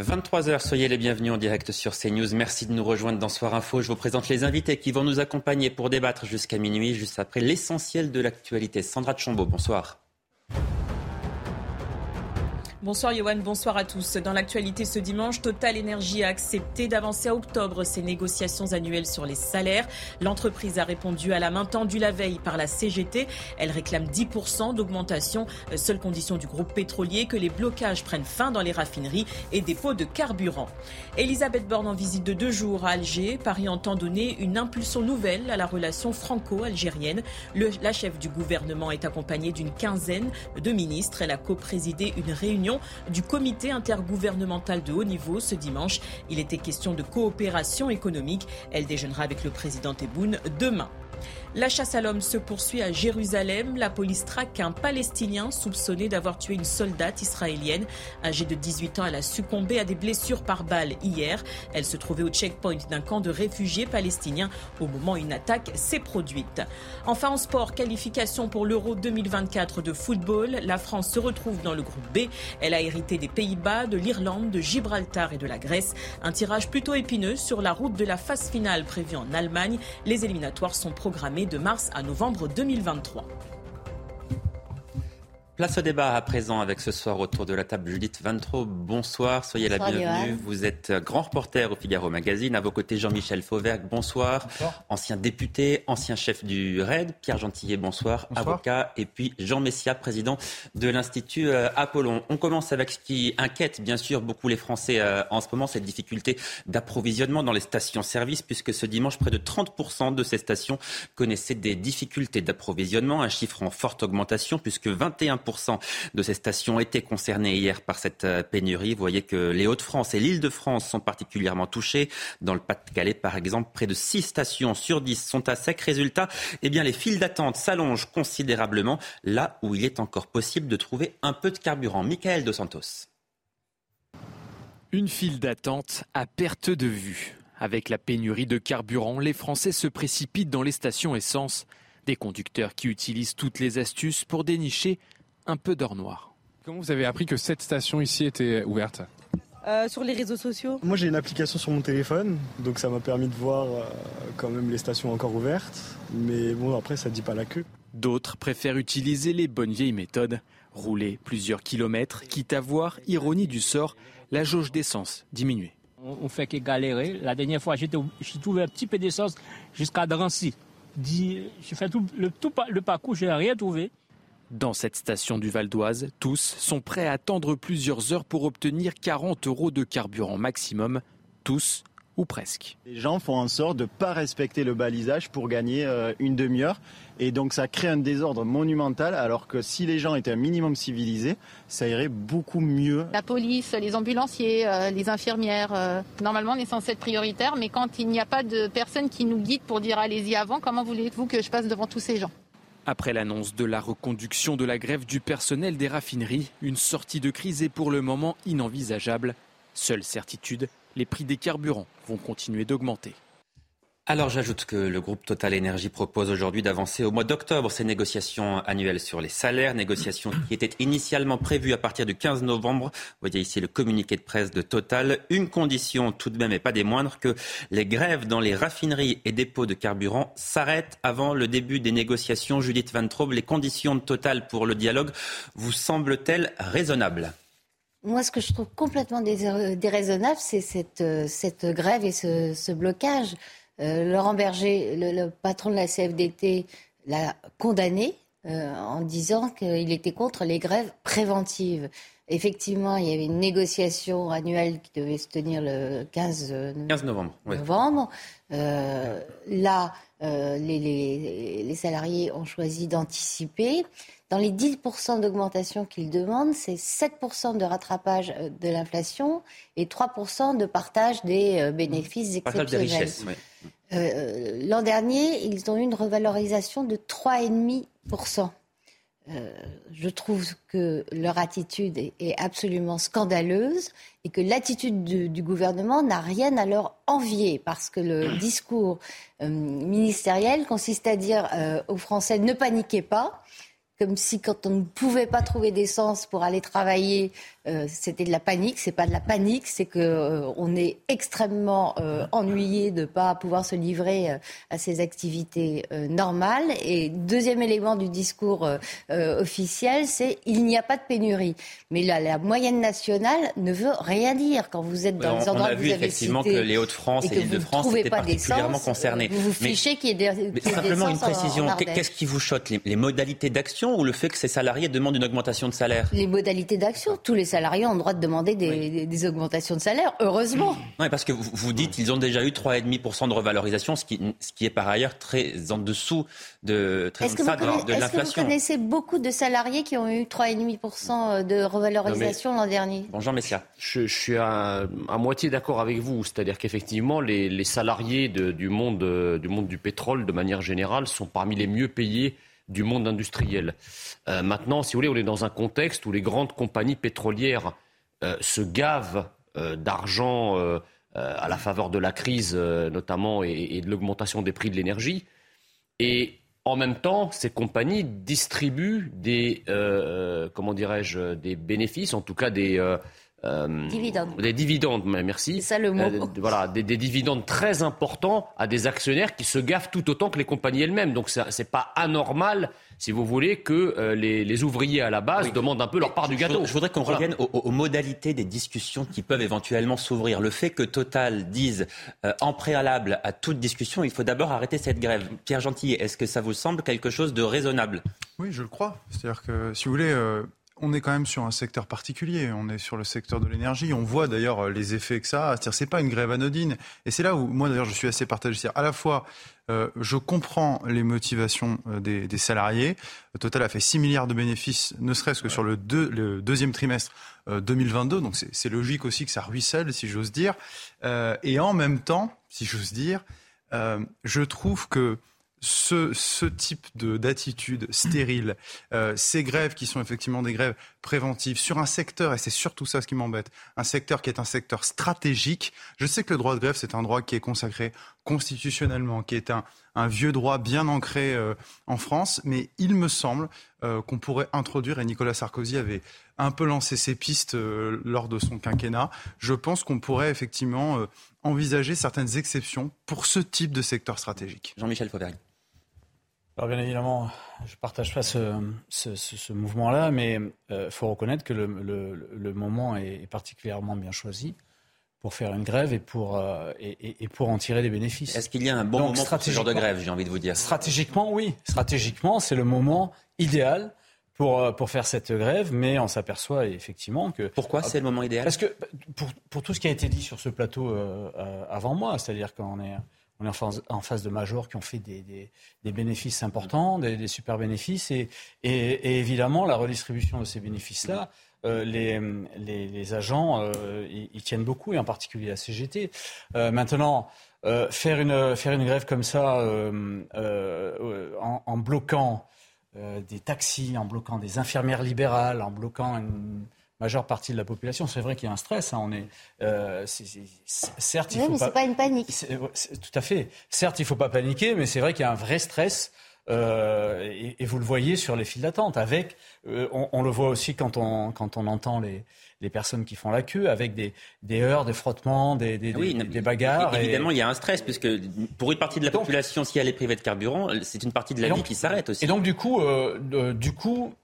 23h, soyez les bienvenus en direct sur CNews. Merci de nous rejoindre dans Soir Info. Je vous présente les invités qui vont nous accompagner pour débattre jusqu'à minuit, juste après l'essentiel de l'actualité. Sandra Chombo, bonsoir. Bonsoir Yohan, bonsoir à tous. Dans l'actualité ce dimanche, Total Energy a accepté d'avancer à octobre ses négociations annuelles sur les salaires. L'entreprise a répondu à la main tendue la veille par la CGT. Elle réclame 10% d'augmentation, seule condition du groupe pétrolier que les blocages prennent fin dans les raffineries et dépôts de carburant. Elisabeth Borne en visite de deux jours à Alger. Paris entend donner une impulsion nouvelle à la relation franco-algérienne. La chef du gouvernement est accompagnée d'une quinzaine de ministres. Elle a co-présidé une réunion du comité intergouvernemental de haut niveau ce dimanche. Il était question de coopération économique. Elle déjeunera avec le président Tebboune demain. La chasse à l'homme se poursuit à Jérusalem. La police traque un Palestinien soupçonné d'avoir tué une soldate israélienne. Âgée de 18 ans, elle a succombé à des blessures par balle hier. Elle se trouvait au checkpoint d'un camp de réfugiés palestiniens au moment où une attaque s'est produite. Enfin, en sport, qualification pour l'Euro 2024 de football. La France se retrouve dans le groupe B. Elle a hérité des Pays-Bas, de l'Irlande, de Gibraltar et de la Grèce. Un tirage plutôt épineux sur la route de la phase finale prévue en Allemagne. Les éliminatoires sont programmés de mars à novembre 2023. Place au débat à présent avec ce soir autour de la table Judith Vantro. Bonsoir, soyez la bienvenue. Vous êtes grand reporter au Figaro Magazine. À vos côtés, Jean-Michel Fauvergue, bonsoir. Ancien député, ancien chef du RAID. Pierre Gentillet, bonsoir. Avocat. Et puis Jean Messia, président de l'Institut euh, Apollon. On commence avec ce qui inquiète bien sûr beaucoup les Français euh, en ce moment, cette difficulté d'approvisionnement dans les stations-service, puisque ce dimanche, près de 30% de ces stations connaissaient des difficultés d'approvisionnement, un chiffre en forte augmentation, puisque 21 de ces stations étaient concernées hier par cette euh, pénurie. Vous voyez que les Hauts-de-France et l'Île-de-France sont particulièrement touchés. Dans le Pas-de-Calais, par exemple, près de 6 stations sur 10 sont à sec. Résultat, eh bien, les files d'attente s'allongent considérablement là où il est encore possible de trouver un peu de carburant. Michael Dos Santos. Une file d'attente à perte de vue. Avec la pénurie de carburant, les Français se précipitent dans les stations essence. Des conducteurs qui utilisent toutes les astuces pour dénicher un peu d'or noir. Comment vous avez appris que cette station ici était ouverte euh, sur les réseaux sociaux Moi j'ai une application sur mon téléphone, donc ça m'a permis de voir euh, quand même les stations encore ouvertes. Mais bon, après ça ne dit pas la queue. D'autres préfèrent utiliser les bonnes vieilles méthodes. Rouler plusieurs kilomètres, quitte à voir, ironie du sort, la jauge d'essence diminuer. On fait que galérer. La dernière fois, j'ai trouvé un petit peu d'essence jusqu'à Drancy. J'ai fait tout le, tout le parcours, je n'ai rien trouvé. Dans cette station du Val d'Oise, tous sont prêts à attendre plusieurs heures pour obtenir 40 euros de carburant maximum. Tous ou presque. Les gens font en sorte de ne pas respecter le balisage pour gagner euh, une demi-heure. Et donc ça crée un désordre monumental, alors que si les gens étaient un minimum civilisés, ça irait beaucoup mieux. La police, les ambulanciers, euh, les infirmières, euh, normalement on est censé être prioritaire, mais quand il n'y a pas de personne qui nous guide pour dire allez-y avant, comment voulez-vous que je passe devant tous ces gens? Après l'annonce de la reconduction de la grève du personnel des raffineries, une sortie de crise est pour le moment inenvisageable. Seule certitude, les prix des carburants vont continuer d'augmenter. Alors j'ajoute que le groupe Total Energy propose aujourd'hui d'avancer au mois d'octobre ces négociations annuelles sur les salaires, négociations qui étaient initialement prévues à partir du 15 novembre. Vous voyez ici le communiqué de presse de Total. Une condition tout de même et pas des moindres, que les grèves dans les raffineries et dépôts de carburant s'arrêtent avant le début des négociations. Judith Van Traub, les conditions de Total pour le dialogue vous semblent-elles raisonnables? Moi, ce que je trouve complètement déraisonnable, c'est cette, euh, cette grève et ce blocage. Euh, Laurent Berger, le, patron de la CFDT, l'a condamné euh, en disant qu'il était contre les grèves préventives. Effectivement, il y avait une négociation annuelle qui devait se tenir le 15, novembre. novembre. Euh, là, les, les, salariés ont choisi d'anticiper. Dans les 10% d'augmentation qu'ils demandent, c'est 7% de rattrapage de l'inflation et 3% de partage des bénéfices exceptionnels. Partage des richesses, euh, l'an dernier, ils ont eu une revalorisation de 3,5%. Euh, je trouve que leur attitude est, absolument scandaleuse et que l'attitude du, gouvernement n'a rien à leur envier parce que le discours euh, ministériel consiste à dire aux Français ne paniquez pas, comme si quand on ne pouvait pas trouver d'essence pour aller travailler, euh, c'était de la panique. C'est pas de la panique, c'est que euh, on est extrêmement euh, ennuyé de pas pouvoir se livrer à ses activités normales. Et deuxième élément du discours officiel, c'est il n'y a pas de pénurie. Mais là, la moyenne nationale ne veut rien dire quand vous êtes dans les endroits on a vu effectivement que les Hauts-de-France et, l'Île-de-France étaient particulièrement concernés. Vous vous fichez qu'il y ait des, simplement une précision. Qu'est-ce qui vous choque? Les, modalités d'action ou le fait que ces salariés demandent une augmentation de salaire Les modalités d'action. Tous les salariés ont le droit de demander des, augmentations de salaire, heureusement. Oui, parce que vous, vous dites qu'ils ont déjà eu 3,5% de revalorisation, ce qui, ce qui est par ailleurs très en dessous de, très est-ce que, de, est-ce que vous connaissez beaucoup de salariés qui ont eu 3,5% de revalorisation l'an dernier? Bonjour, Messia. Je, je suis à, à moitié d'accord avec vous. C'est-à-dire qu'effectivement, les, les salariés de, du, monde, du monde du pétrole, de manière générale, sont parmi les mieux payés du monde industriel. Euh, maintenant, si vous voulez, on est dans un contexte où les grandes compagnies pétrolières euh, se gavent euh, d'argent à la faveur de la crise, notamment, et, de l'augmentation des prix de l'énergie. Et en même temps, ces compagnies distribuent des, comment dirais-je, des bénéfices, en tout cas des euh, dividendes. Des dividendes, merci. C'est ça le mot. Euh, voilà, des, dividendes très importants à des actionnaires qui se gaffent tout autant que les compagnies elles-mêmes. Donc c'est pas anormal, si vous voulez, que euh, les, ouvriers à la base demandent un peu leur part du gâteau. Je voudrais qu'on revienne aux, modalités des discussions qui peuvent éventuellement s'ouvrir. Le fait que Total dise en préalable à toute discussion, il faut d'abord arrêter cette grève. Pierre Gentillet, est-ce que ça vous semble quelque chose de raisonnable? Oui, je le crois. C'est-à-dire que, si vous voulez on est quand même sur un secteur particulier. On est sur le secteur de l'énergie. On voit d'ailleurs les effets que ça a. C'est-à-dire, c'est pas une grève anodine. Et c'est là où moi d'ailleurs je suis assez partagé. C'est-à-dire, à la fois, euh, je comprends les motivations euh, des, salariés. Total a fait 6 milliards de bénéfices, ne serait-ce que sur le, deuxième trimestre 2022. Euh, Donc c'est logique aussi que ça ruisselle, si j'ose dire. et en même temps, si j'ose dire, je trouve que ce, ce type d'attitude stérile, euh, ces grèves qui sont effectivement des grèves préventives sur un secteur, et c'est surtout ça ce qui m'embête, un secteur qui est un secteur stratégique. Je sais que le droit de grève, c'est un droit qui est consacré constitutionnellement, qui est un, un vieux droit bien ancré euh, en France, mais il me semble euh, qu'on pourrait introduire, et Nicolas Sarkozy avait un peu lancé ses pistes euh, lors de son quinquennat, je pense qu'on pourrait effectivement envisager certaines exceptions pour ce type de secteur stratégique. Jean-Michel Fauvergue. Alors bien évidemment, je ne partage pas ce, ce, mouvement-là, mais il euh, faut reconnaître que le, le, moment est particulièrement bien choisi pour faire une grève et pour, euh, et, et, pour en tirer des bénéfices. Est-ce qu'il y a un bon moment pour ce genre de grève, j'ai envie de vous dire? Stratégiquement, oui. Stratégiquement, c'est le moment idéal pour, euh, pour faire cette grève, mais on s'aperçoit effectivement que... Pourquoi c'est le moment idéal? Parce que pour, pour, tout ce qui a été dit sur ce plateau avant moi, c'est-à-dire qu'on est en phase, de majors qui ont fait des, bénéfices importants, des, super bénéfices, et, évidemment la redistribution de ces bénéfices-là. Euh, les, agents euh, ils tiennent beaucoup, et en particulier la CGT. Euh, maintenant, faire, une, faire une grève comme ça en, bloquant des taxis, en bloquant des infirmières libérales, en bloquant une majeure partie de la population. C'est vrai qu'il y a un stress. Hein. On est, euh, certes, il faut mais pas. pas une panique. tout à fait. Certes, il faut pas paniquer, mais c'est vrai qu'il y a un vrai stress. Euh, et, vous le voyez sur les files d'attente. Avec, euh, on, le voit aussi quand on quand on entend les, les personnes qui font la queue, avec des, des heurts, des frottements, des, des, des bagarres. Évidemment, il y a un stress puisque pour une partie de la population, si elle est privée de carburant, c'est une partie de la vie qui s'arrête aussi. Et donc du coup, du coup,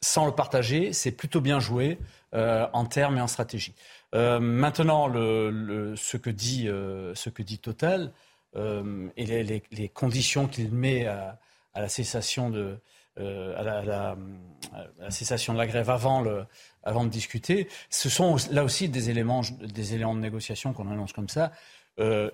sans le partager, c'est plutôt bien joué euh, en termes et en stratégie. Euh, maintenant, ce, que dit, euh, ce que dit Total et les, conditions qu'il met à, la cessation de, à la, cessation de la grève avant, le, avant de discuter, ce sont là aussi des éléments, des éléments de négociation qu'on annonce comme ça.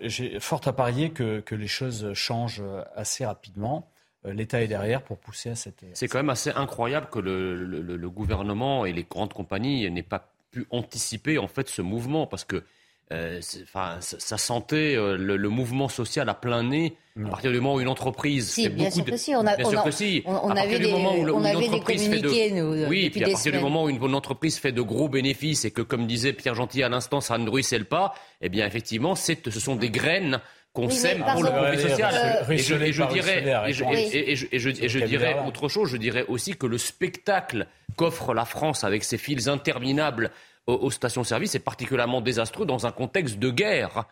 J'ai fort à parier que, que, les choses changent assez rapidement. Euh, l'État est derrière pour pousser à cette. C'est quand même assez incroyable que le, gouvernement et les grandes compagnies n'aient pas pu anticiper en fait ce mouvement parce que euh, enfin, ça sentait euh, le, mouvement social à plein nez à partir du moment où une entreprise fait bien sûr que si. On, a, bien sûr que si. on, avait des, on avait des communiqués, de, nous, Oui, puis à partir du moment où une, entreprise fait de gros bénéfices et que, comme disait Pierre Gentil à l'instant, ça ne ruisselle pas, eh bien, effectivement, ce sont des graines qu'on sème pour le profit social. Et je, dirais, et je dirais autre chose, je dirais aussi que le spectacle qu'offre la France avec ses files interminables aux, stations-service est particulièrement désastreux dans un contexte de guerre.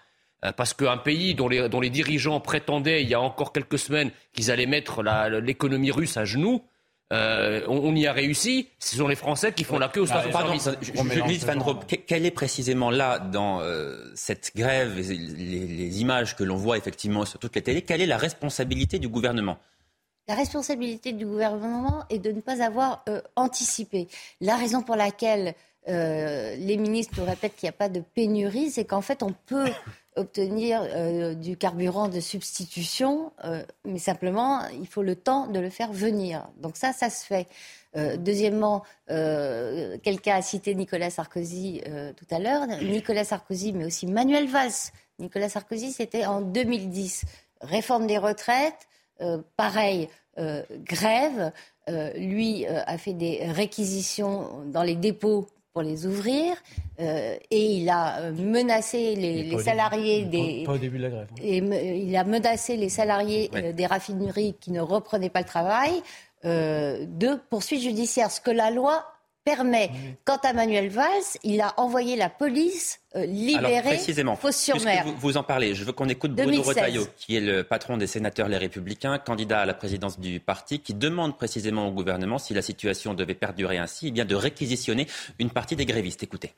Euh, parce qu'un pays dont les, dont les, dirigeants prétendaient il y a encore quelques semaines qu'ils allaient mettre l'économie russe à genoux, euh, on, y a réussi. Ce sont les Français qui font la queue au stade Van quelle est précisément là, dans euh, cette grève, les, les images que l'on voit effectivement sur toutes les télés, quelle est la responsabilité du gouvernement? La responsabilité du gouvernement est de ne pas avoir euh, anticipé. La raison pour laquelle les ministres nous répètent qu'il n'y a pas de pénurie, c'est qu'en fait, on peut obtenir euh, du carburant de substitution, euh, mais simplement, il faut le temps de le faire venir. Donc ça, ça se fait. Euh, deuxièmement, quelqu'un a cité Nicolas Sarkozy tout à l'heure. Nicolas Sarkozy, mais aussi Manuel Valls. Nicolas Sarkozy, c'était en 2010. Réforme des retraites, pareil, grève. lui a fait des réquisitions dans les dépôts pour les ouvrir euh, et il a euh, menacé les, salariés des pas au début de la grève. Hein. Et il a menacé les salariés euh, des raffineries qui ne reprenaient pas le travail de poursuites judiciaires, ce que la loi permet. Quant à Manuel Valls, il a envoyé la police euh, libérer précisément, Fos-sur-Mer. Vous, vous, en parlez, je veux qu'on écoute Bruno Retailleau, qui est le patron des sénateurs Les Républicains, candidat à la présidence du parti, qui demande précisément au gouvernement, si la situation devait perdurer ainsi, eh bien de réquisitionner une partie des grévistes. Écoutez.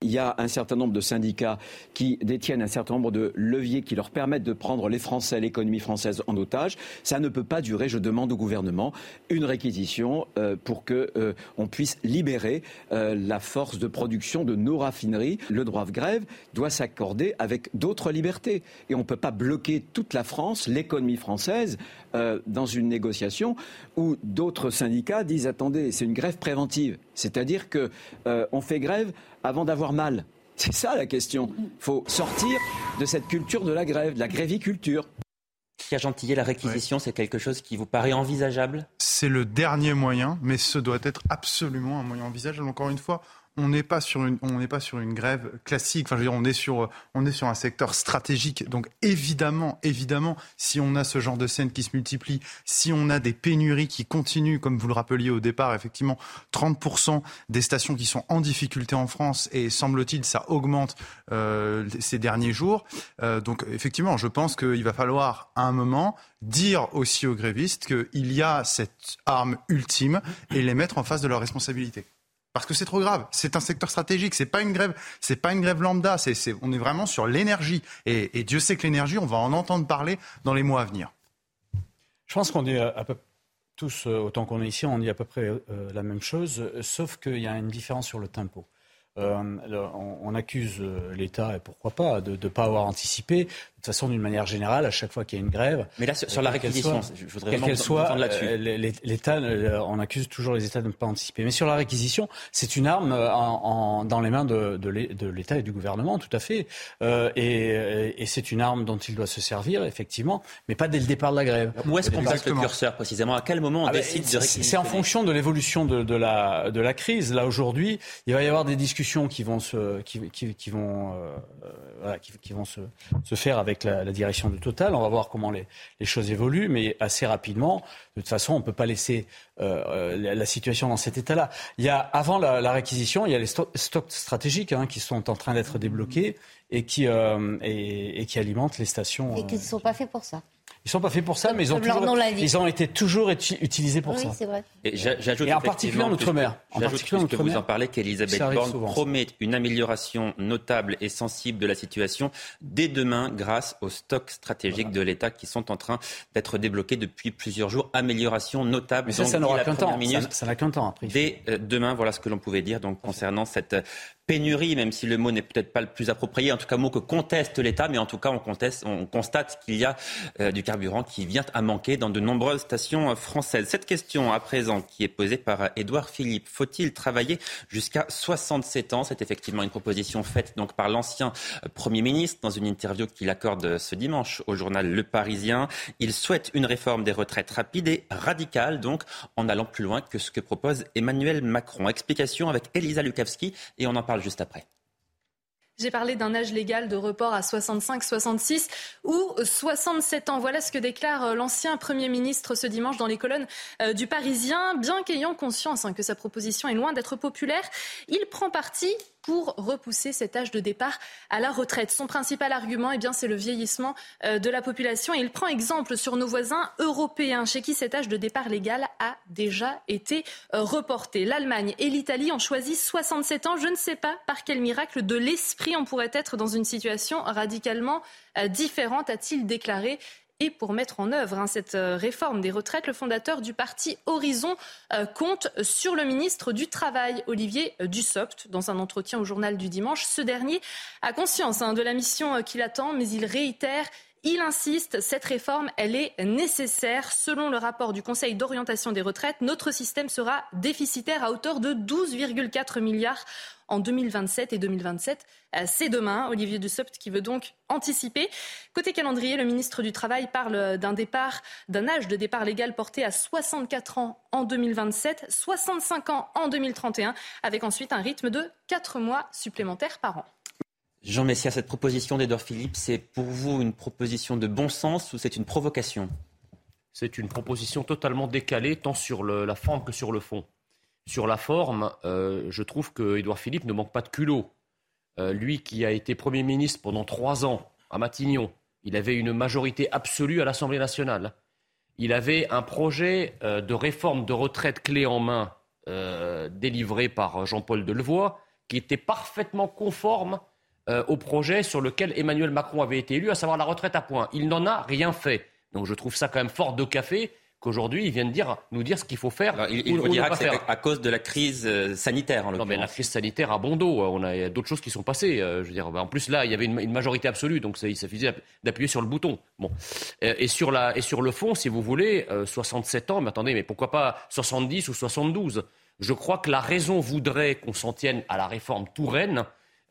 Il y a un certain nombre de syndicats qui détiennent un certain nombre de leviers qui leur permettent de prendre les Français, l'économie française en otage. Ça ne peut pas durer. Je demande au gouvernement une réquisition euh, pour que euh, on puisse libérer euh, la force de production de nos raffineries. Le droit de grève doit s'accorder avec d'autres libertés et on ne peut pas bloquer toute la France, l'économie française, dans une négociation où d'autres syndicats disent attendez, c'est une grève préventive, c'est-à-dire que on fait grève avant d'avoir mal C'est ça la question. Il faut sortir de cette culture de la grève, de la gréviculture. Pierre Gentillet, la réquisition, c'est quelque chose qui vous paraît envisageable? C'est le dernier moyen, mais ce doit être absolument un moyen envisageable. Encore une fois, on n'est pas sur une on n'est pas sur une grève classique. Enfin, je veux dire, on est sur on est sur un secteur stratégique. Donc évidemment, évidemment, si on a ce genre de scènes qui se multiplient, si on a des pénuries qui continuent, comme vous le rappeliez au départ, effectivement, 30% des stations qui sont en difficulté en France et semble-t-il ça augmente euh, ces derniers jours. Euh, donc effectivement, je pense qu'il va falloir à un moment dire aussi aux grévistes qu'il y a cette arme ultime et les mettre en face de leurs responsabilités parce que c'est trop grave. C'est un secteur stratégique. C'est pas une grève. C'est pas une grève lambda. On est vraiment sur l'énergie. Et, Dieu sait que l'énergie, on va en entendre parler dans les mois à venir. Je pense qu'on dit à peu tous, euh, autant qu'on est ici, on dit à peu près euh, la même chose, sauf qu'il y a une différence sur le tempo. Euh, on, accuse l'État, et pourquoi pas, de ne pas avoir anticipé. De toute façon, d'une manière générale, à chaque fois qu'il y a une grève. Mais là, sur, la réquisition, je voudrais quelle qu'elle soit, euh, l'État, euh, on accuse toujours les États de ne pas anticiper. Mais sur la réquisition, c'est une arme dans les mains de, l'État et du gouvernement, tout à fait. et, c'est une arme dont il doit se servir, effectivement, mais pas dès le départ de la grève. Où est-ce qu'on place le curseur précisément? À quel moment on ah ben, décide de réquisitionner? C'est en fonction de l'évolution de, la, de la crise. Là, aujourd'hui, il va y avoir des discussions qui vont se, qui, vont, euh, qui, vont se, se, faire avec la, direction de Total. On va voir comment les, les, choses évoluent, mais assez rapidement. De toute façon, on ne peut pas laisser euh, la, situation dans cet état-là. Il y a, avant la, réquisition, il y a les stocks stratégiques hein, qui sont en train d'être débloqués et qui, euh, et, et, qui alimentent les stations. Et qui ne sont pas faits pour ça. Ils sont pas faits pour ça, mais ils ont, toujours, ils ont été toujours utilisés pour oui, ça. c'est vrai. Et, j'ajoute en particulier en Outre-mer. J'ajoute que vous en parlez qu'Elisabeth Borne promet une amélioration notable et sensible de la situation dès demain grâce aux stocks stratégiques de l'État qui sont en train d'être débloqués depuis plusieurs jours. Amélioration notable. Mais ça, ça n'aura qu'un temps. Ça n'a qu'un temps après. Dès euh, demain, voilà ce que l'on pouvait dire donc concernant cette pénurie, même si le mot n'est peut-être pas le plus approprié, en tout cas mot que conteste l'État, mais en tout cas on, conteste, on constate qu'il y a euh, du carburant qui vient à manquer dans de nombreuses stations euh, françaises. Cette question à présent qui est posée par Édouard Philippe, faut-il travailler jusqu'à 67 ans? C'est effectivement une proposition faite donc par l'ancien euh, Premier ministre dans une interview qu'il accorde ce dimanche au journal Le Parisien. Il souhaite une réforme des retraites rapide et radicale, donc en allant plus loin que ce que propose Emmanuel Macron. Explication avec Elisa Lukavski et on en parle juste après. J'ai parlé d'un âge légal de report à 65, 66 ou 67 ans. Voilà ce que déclare euh, l'ancien Premier ministre ce dimanche dans les colonnes euh, du Parisien. Bien qu'ayant conscience hein, que sa proposition est loin d'être populaire, il prend parti pour repousser cet âge de départ à la retraite. Son principal argument, eh bien, c'est le vieillissement euh, de la population. Et il prend exemple sur nos voisins européens, chez qui cet âge de départ légal a déjà été reporté. L'Allemagne et l'Italie ont choisi 67 ans. Je ne sais pas par quel miracle de l'esprit on pourrait être dans une situation radicalement euh, différente, a-t-il déclaré. Et pour mettre en œuvre hein, cette euh, réforme des retraites, le fondateur du parti Horizon euh, compte sur le ministre du Travail, Olivier Dussopt. Dans un entretien au journal du dimanche, ce dernier a conscience hein, de la mission qu'il attend, mais il réitère il insiste, cette réforme, elle est nécessaire. Selon le rapport du Conseil d'orientation des retraites, notre système sera déficitaire à hauteur de 12,4 milliards en 2027 et 2027. Euh, c'est demain. Olivier Dussopt qui veut donc anticiper. Côté calendrier, le ministre du Travail parle d'un départ, d'un âge de départ légal porté à 64 ans en 2027, 65 ans en 2031, avec ensuite un rythme de 4 mois supplémentaires par an. Jean Messia, cette proposition d'Edouard Philippe, c'est pour vous une proposition de bon sens ou c'est une provocation? C'est une proposition totalement décalée, tant sur la forme que sur le fond. Sur la forme, euh, je trouve que Philippe ne manque pas de culot. Euh, lui qui a été Premier ministre pendant trois ans à Matignon, il avait une majorité absolue à l'Assemblée nationale. Il avait un projet euh, de réforme de retraite clé en main délivré par Jean-Paul Delevoye qui était parfaitement conforme au projet sur lequel Emmanuel Macron avait été élu, à savoir la retraite à points. Il n'en a rien fait. Donc je trouve ça quand même fort de café qu'aujourd'hui il vienne dire, nous dire ce qu'il faut faire. il, il vous dira que c'est à cause de la crise euh, sanitaire en Non mais la crise sanitaire a bon dos. On a d'autres choses qui sont passées. Euh, je veux dire, en plus là il y avait une, majorité absolue, donc ça, il suffisait d'appuyer sur le bouton. Bon. Et sur la et sur le fond, si vous voulez, 67 ans. Mais attendez, mais pourquoi pas 70 ou 72 Je crois que la raison voudrait qu'on s'en tienne à la réforme Touraine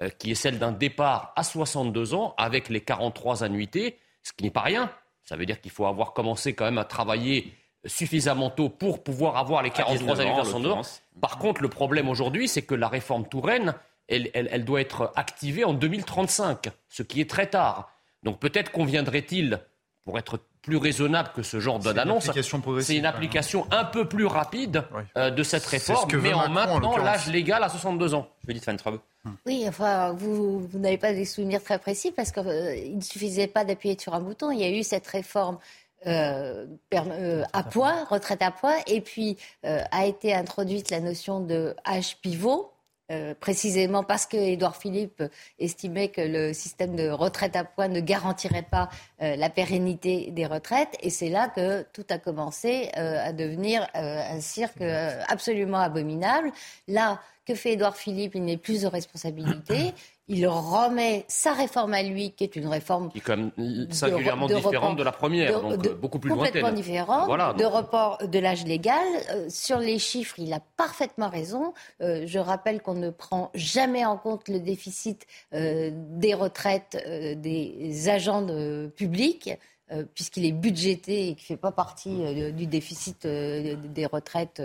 euh, qui est celle d'un départ à 62 ans avec les 43 annuités, ce qui n'est pas rien. Ça veut dire qu'il faut avoir commencé quand même à travailler suffisamment tôt pour pouvoir avoir les 43 annuités à 62 ans. Par contre, le problème aujourd'hui, c'est que la réforme Touraine, elle, elle, doit être activée en 2035, ce qui est très tard. Donc peut-être conviendrait-il, pour être plus raisonnable que ce genre d'annonce, c'est une application un peu plus rapide euh, de cette réforme, mais en maintenant l'âge légal à 62 ans. Judith Van oui, enfin, vous, n'avez pas des souvenirs très précis parce qu'il euh, ne suffisait pas d'appuyer sur un bouton. Il y a eu cette réforme euh, euh, à poids, retraite à poids, et puis a été introduite la notion de âge pivot. Précisément parce que Édouard Philippe estimait que le système de retraite à poids ne garantirait pas la pérennité des retraites. Et c'est là que tout a commencé à devenir un cirque absolument abominable. Là, que fait Édouard Philippe? Il n'est plus de responsabilité. Il remet sa réforme à lui, qui est une réforme qui est quand même singulièrement différente de la première, donc euh, beaucoup plus complètement différente, de report de l'âge légal. Euh, sur les chiffres, il a parfaitement raison. Euh, je rappelle qu'on ne prend jamais en compte le déficit des retraites des agents publics. puisqu'il est budgété et qu'il ne fait pas partie du déficit des retraites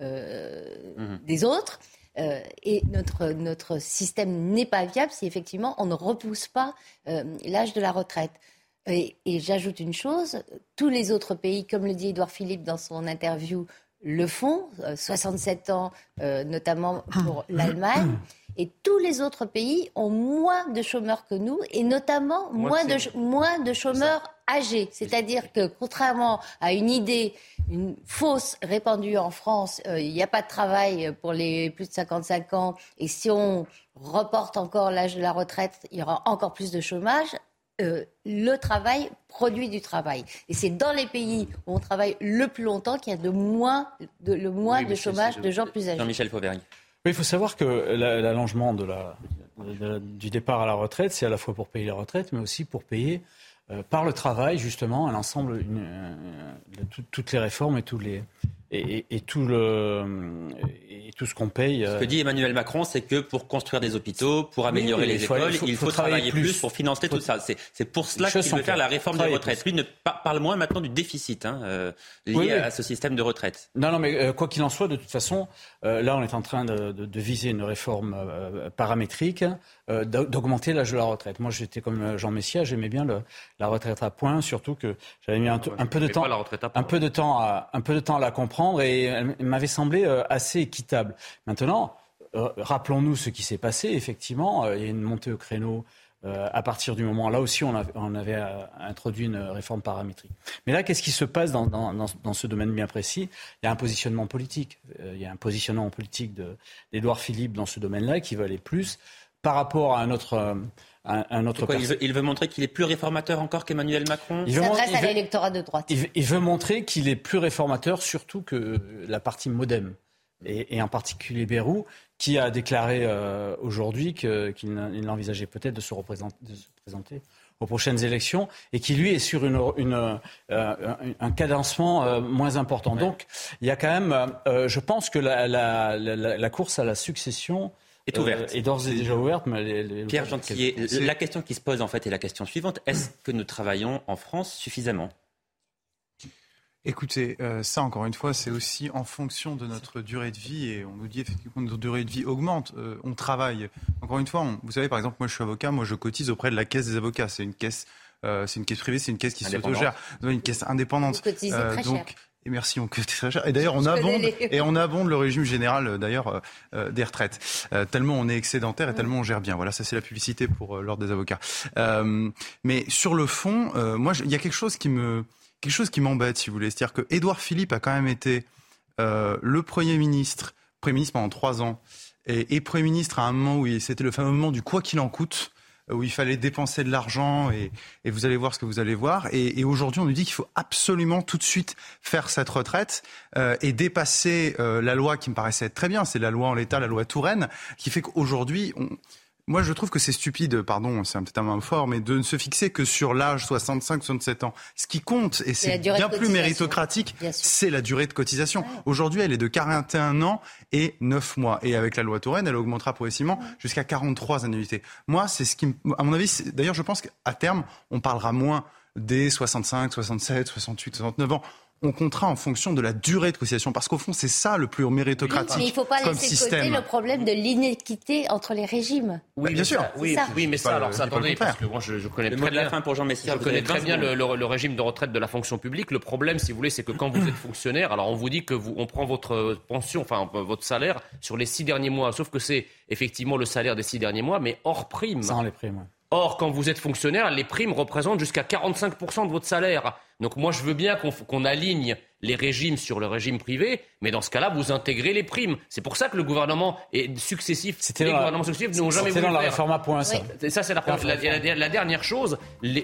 mmh. des autres. Euh, et notre, notre système n'est pas viable si effectivement on ne repousse pas euh, l'âge de la retraite. Et, j'ajoute une chose, tous les autres pays, comme le dit Édouard Philippe dans son interview, le font, 67 euh, ans notamment pour l'Allemagne. Et tous les autres pays ont moins de chômeurs que nous, et notamment moins de, moins de chômeurs âgés. C'est-à-dire que, contrairement à une idée, une fausse répandue en France, euh, il n'y a pas de travail pour les plus de 55 ans, et si on reporte encore l'âge de la retraite, il y aura encore plus de chômage. Euh, le travail produit du travail. Et c'est dans les pays où on travaille le plus longtemps qu'il y a de moins de, le moins de chômage de gens plus âgés. Jean-Michel Fauvergne il faut savoir que l'allongement de du départ à la retraite, c'est à la fois pour payer la retraite, mais aussi pour payer euh, par le travail, justement, à l'ensemble, euh, toutes les réformes et tous les, et, tout, le, et tout ce qu'on paye. Ce que dit Emmanuel Macron, c'est que pour construire des hôpitaux, pour améliorer les écoles, il faut, travailler, plus, pour financer tout ça. C'est pour cela qu'il veut faire la réforme des retraites. Lui ne parle moins maintenant du déficit hein, euh, lié à ce système de retraite. Non, non, mais euh, quoi qu'il en soit, de toute façon, euh, là, on est en train de, de, de viser une réforme paramétrique, d'augmenter l'âge de la retraite. Moi, j'étais comme Jean Messia, j'aimais bien le, la retraite à points, surtout que j'avais mis un, un, peu de temps, un peu de temps à, un peu de temps à la comprendre et elle m'avait semblé assez équitable. Maintenant, rappelons-nous ce qui s'est passé. Effectivement, il y a une montée au créneau euh, à partir du moment là aussi on, avait euh, introduit une réforme paramétrique. Mais là, qu'est-ce qui se passe dans, dans, ce domaine bien précis? Il y a un positionnement politique. Euh, il y a un positionnement politique d'Edouard Philippe dans ce domaine-là qui veut aller plus par rapport à un autre. Un, autre il, veut, il, veut, montrer qu'il est plus réformateur encore qu'Emmanuel Macron Il s'adresse à l'électorat de droite. Il, il, veut montrer qu'il est plus réformateur, surtout que la partie modem, et, et en particulier Bérou, qui a déclaré euh, aujourd'hui qu'il envisageait peut-être de, se présenter aux prochaines élections et qui, lui, est sur une, une, euh, un cadencement euh, moins important. Donc, il y a quand même, je pense que la, la, la, course à la succession est ouverte. est d'ores et déjà ouverte. Mais les, Pierre Gentillet, la question qui se pose en fait est la question suivante. Est-ce que nous travaillons en France suffisamment? Écoutez, euh, ça encore une fois, c'est aussi en fonction de notre durée de vie et on nous dit effectivement que notre durée de vie augmente. Euh, on travaille. Encore une fois, vous savez, par exemple, moi je suis avocat, moi je cotise auprès de la caisse des avocats. C'est une caisse, euh, c'est une caisse privée, c'est une caisse qui s'autogère, une caisse indépendante. Vous très donc, cher. Et merci, on cotisez très cher. Et d'ailleurs, on abonde et on abonde le régime général d'ailleurs des retraites. tellement on est excédentaire et tellement on gère bien. Voilà, ça c'est la publicité pour l'ordre des avocats. mais sur le fond, moi, il y a quelque chose qui me quelque chose qui m'embête, si vous voulez. C'est-à-dire que Édouard Philippe a quand même été euh, le Premier ministre, Premier ministre pendant trois ans, et, Premier ministre à un moment où c'était le fameux moment du quoi qu'il en coûte, où il fallait dépenser de l'argent, et, vous allez voir ce que vous allez voir. Et, aujourd'hui, on nous dit qu'il faut absolument tout de suite faire cette retraite euh, et dépasser euh, la loi qui me paraissait être très bien, c'est la loi en l'état, la loi Touraine, qui fait qu'aujourd'hui, on moi, je trouve que c'est stupide, pardon, c'est peut-être un mot fort, mais de ne se fixer que sur l'âge 65-67 ans. Ce qui compte, et c'est bien plus méritocratique, c'est la durée de cotisation. Aujourd'hui, elle est de 41 ans et 9 mois. Et avec la loi Touraine, elle augmentera progressivement jusqu'à 43 annuités. Moi, c'est ce qui, à mon avis, d'ailleurs, je pense qu'à terme, on parlera moins des 65, 67, 68, 69 ans on comptera en fonction de la durée de cotisation. Parce qu'au fond, c'est ça le plus méritocratique. mais il ne faut pas laisser de côté le problème de l'inéquité entre les régimes. Oui, bien sûr. Oui, oui, mais ça, alors ça, attendez, parce que moi, je, connais très bien. fin pour Jean Messia, je connais très bien le, régime de retraite de la fonction publique. Le problème, si vous voulez, c'est que quand vous êtes fonctionnaire, alors on vous dit que vous, on prend votre pension, enfin votre salaire sur les six derniers mois. Sauf que c'est effectivement le salaire des six derniers mois, mais hors prime. Sans les primes. Or, quand vous êtes fonctionnaire, les primes représentent jusqu'à 45% de votre salaire. Donc moi, je veux bien qu'on aligne les régimes sur le régime privé, mais dans ce cas-là, vous intégrez les primes. C'est pour ça que le gouvernement est successif. Les gouvernements successifs n'ont jamais voulu dans la réforme à point, ça. ça, c'est la, la, dernière chose.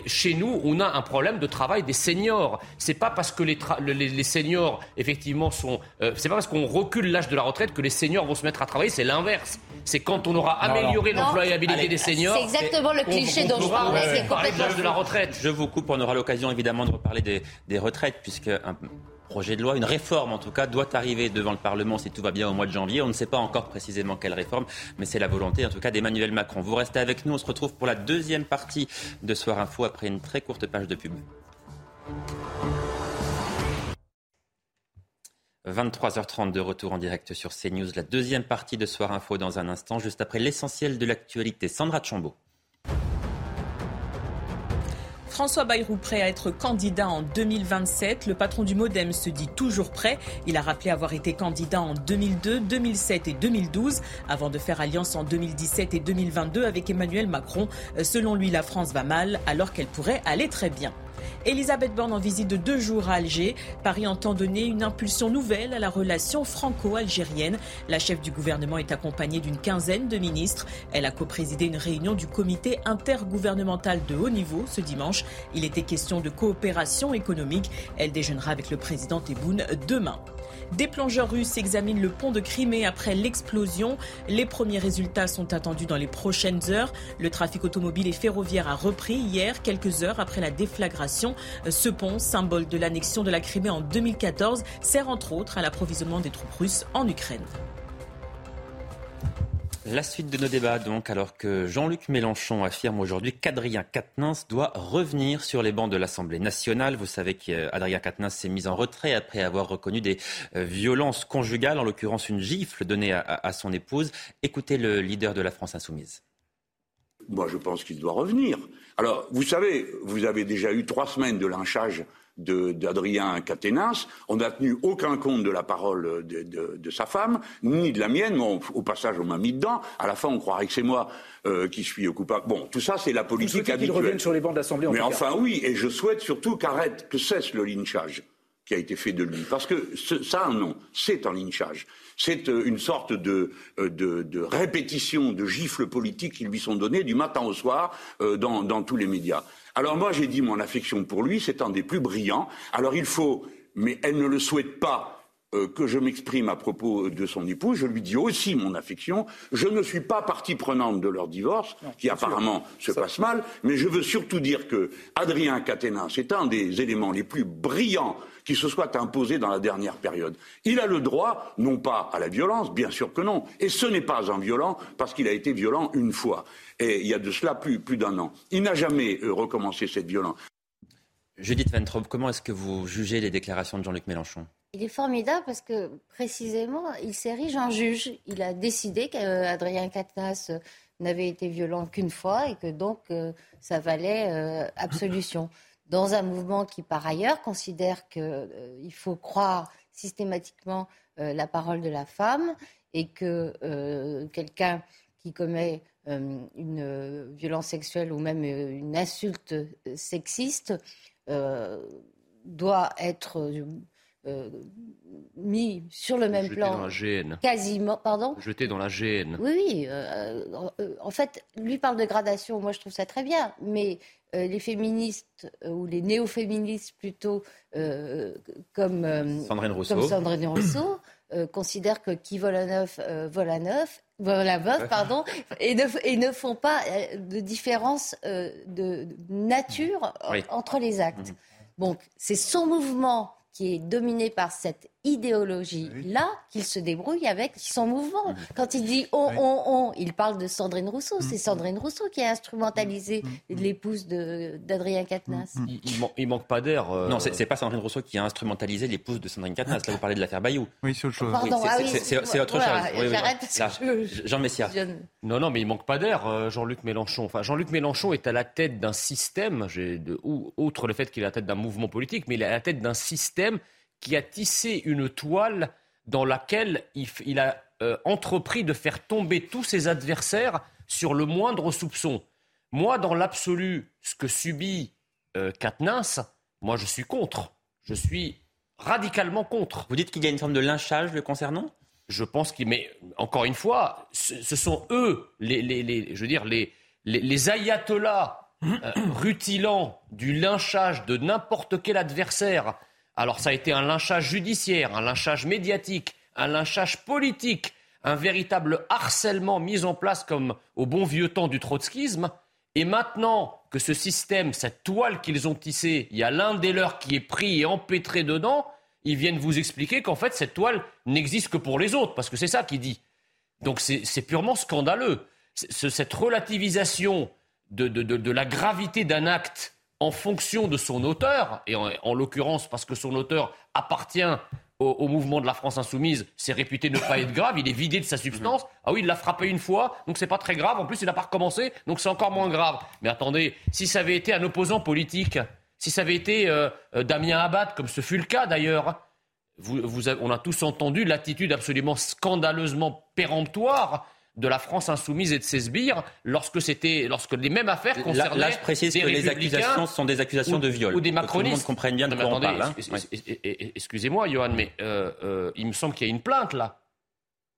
chez nous, on a un problème de travail des seniors. C'est pas parce que les, les, seniors, effectivement, sont. Euh, c'est pas parce qu'on recule l'âge de la retraite que les seniors vont se mettre à travailler. C'est l'inverse. C'est quand on aura amélioré l'employabilité des seniors. C'est exactement le cliché dont je parlais. de la retraite. Je vous coupe. On aura l'occasion évidemment de reparler des, retraites, puisque un projet de loi, une réforme en tout cas, doit arriver devant le Parlement si tout va bien au mois de janvier. On ne sait pas encore précisément quelle réforme, mais c'est la volonté en tout cas d'Emmanuel Macron. Vous restez avec nous, on se retrouve pour la deuxième partie de Soir Info après une très courte page de pub. 23h30 de retour en direct sur CNews, la deuxième partie de Soir Info dans un instant, juste après l'essentiel de l'actualité. Sandra Chambaud. François Bayrou prêt à être candidat en 2027. Le patron du Modem se dit toujours prêt. Il a rappelé avoir été candidat en 2002, 2007 et 2012 avant de faire alliance en 2017 et 2022 avec Emmanuel Macron. Selon lui, la France va mal alors qu'elle pourrait aller très bien. Elisabeth Borne en visite de deux jours à Alger. Paris entend donner une impulsion nouvelle à la relation franco-algérienne. La chef du gouvernement est accompagnée d'une quinzaine de ministres. Elle a coprésidé une réunion du comité intergouvernemental de haut niveau ce dimanche. Il était question de coopération économique. Elle déjeunera avec le président Tebboune demain. Des plongeurs russes examinent le pont de Crimée après l'explosion. Les premiers résultats sont attendus dans les prochaines heures. Le trafic automobile et ferroviaire a repris hier, quelques heures après la déflagration. Ce pont, symbole de l'annexion de la Crimée en 2014, sert entre autres à l'approvisionnement des troupes russes en Ukraine. La suite de nos débats, donc, alors que Jean-Luc Mélenchon affirme aujourd'hui qu'Adrien Quatennens doit revenir sur les bancs de l'Assemblée nationale. Vous savez qu'Adrien Quatennens s'est mis en retrait après avoir reconnu des euh, violences conjugales, en l'occurrence une gifle donnée à, son épouse. Écoutez le leader de la France insoumise. Moi, je pense qu'il doit revenir. Alors, vous savez, vous avez déjà eu trois semaines de lynchage d'Adrien Caténas. On n'a tenu aucun compte de la parole de, sa femme, ni de la mienne. au passage, on m'a mis dedans. À la fin, on croirait que c'est moi euh, qui suis coupable. Bon, tout ça, c'est la politique habituelle. qu'il revienne sur les bancs de l'Assemblée Mais enfin, oui, et je souhaite surtout qu'arrête, que cesse le lynchage qui a été fait de lui. Parce que ça, non, c'est un lynchage. C'est euh, une sorte de, euh, de, de, répétition de gifles politiques qui lui sont données du matin au soir dans, dans tous les médias. Alors moi, j'ai dit mon affection pour lui, c'est un des plus brillants. Alors il faut, mais elle ne le souhaite pas, euh, que je m'exprime à propos de son épouse, je lui dis aussi mon affection. Je ne suis pas partie prenante de leur divorce, qui apparemment se passe mal, mais je veux surtout dire que Adrien Caténin, c'est un des éléments les plus brillants qui se soit imposé dans la dernière période. Il a le droit, non pas à la violence, bien sûr que non, et ce n'est pas un violent parce qu'il a été violent une fois, et il y a de cela plus, plus d'un an. Il n'a jamais euh, recommencé cette violence. Judith Van comment est-ce que vous jugez les déclarations de Jean-Luc Mélenchon? Il est formidable parce que précisément, il s'érige en juge. Il a décidé qu'Adrien Quatennens n'avait été violent qu'une fois et que donc euh, ça valait euh, absolution. Dans un mouvement qui, par ailleurs, considère qu'il euh, faut croire systématiquement la parole de la femme et que quelqu'un qui commet une violence sexuelle ou même une insulte sexiste doit être euh, mis sur le même Jeté plan. Dans la GN. Quasiment, pardon Jeté dans la GN. Oui, oui. Euh, euh, en fait, lui parle de gradation. Moi, je trouve ça très bien. Mais les féministes, ou les néo-féministes plutôt, comme, Sandrine Rousseau, comme Sandrine Rousseau considèrent que qui vole à neuf, vole à neuf. La veuve, pardon, et ne, et ne font pas de différence de nature entre les actes. Mmh. Donc, c'est son mouvement qui est dominé par cette idéologie-là qu'il se débrouille avec son mouvement. Quand il dit on, on, on, il parle de Sandrine Rousseau. C'est mm. Sandrine Rousseau qui a instrumentalisé mm. Mm. l'épouse d'Adrien Quatennens. Il, manque pas d'air. Euh... Non, c'est pas Sandrine Rousseau qui a instrumentalisé l'épouse de Sandrine Quatennens. Là, vous parlez de l'affaire Bayou. Oui, c'est autre chose. c'est autre chose. J'arrête. Jean Messia. Non, non, mais il manque pas d'air, euh, Jean-Luc Mélenchon. Enfin, Jean-Luc Mélenchon est à la tête d'un système, de, outre le fait qu'il est à la tête d'un mouvement politique, mais il est à la tête d'un système qui a tissé une toile dans laquelle il, a euh, entrepris de faire tomber tous ses adversaires sur le moindre soupçon. Moi, dans l'absolu, ce que subit euh, moi je suis contre. Je suis radicalement contre. Vous dites qu'il y a une forme de lynchage le concernant? Je pense qu'il. Mais encore une fois, ce, sont eux, les, les, je veux dire, les, les, ayatollahs euh, rutilants du lynchage de n'importe quel adversaire alors ça a été un lynchage judiciaire, un lynchage médiatique, un lynchage politique, un véritable harcèlement mis en place comme au bon vieux temps du trotskisme. Et maintenant que ce système, cette toile qu'ils ont tissée, il y a l'un des leurs qui est pris et empêtré dedans, ils viennent vous expliquer qu'en fait cette toile n'existe que pour les autres, parce que c'est ça qu'il dit. Donc c'est purement scandaleux. Cette relativisation de la gravité d'un acte en fonction de son auteur, et en, l'occurrence parce que son auteur appartient au, mouvement de la France insoumise, c'est réputé ne pas être grave, il est vidé de sa substance. Ah oui, il l'a frappé une fois, donc c'est pas très grave. En plus, il n'a pas recommencé, donc c'est encore moins grave. Mais attendez, si ça avait été un opposant politique, si ça avait été euh, euh, Damien Abad, comme ce fut le cas d'ailleurs, on a tous entendu l'attitude absolument scandaleusement péremptoire de la France insoumise et de ses sbires lorsque c'était lorsque les mêmes affaires concernaient là, je précise que les accusations sont des accusations de viol ou des macronistes. Tout le monde comprenne bien de quoi on parle. Hein. Excusez-moi, Johan, mais euh, euh, il me semble qu'il y a une plainte là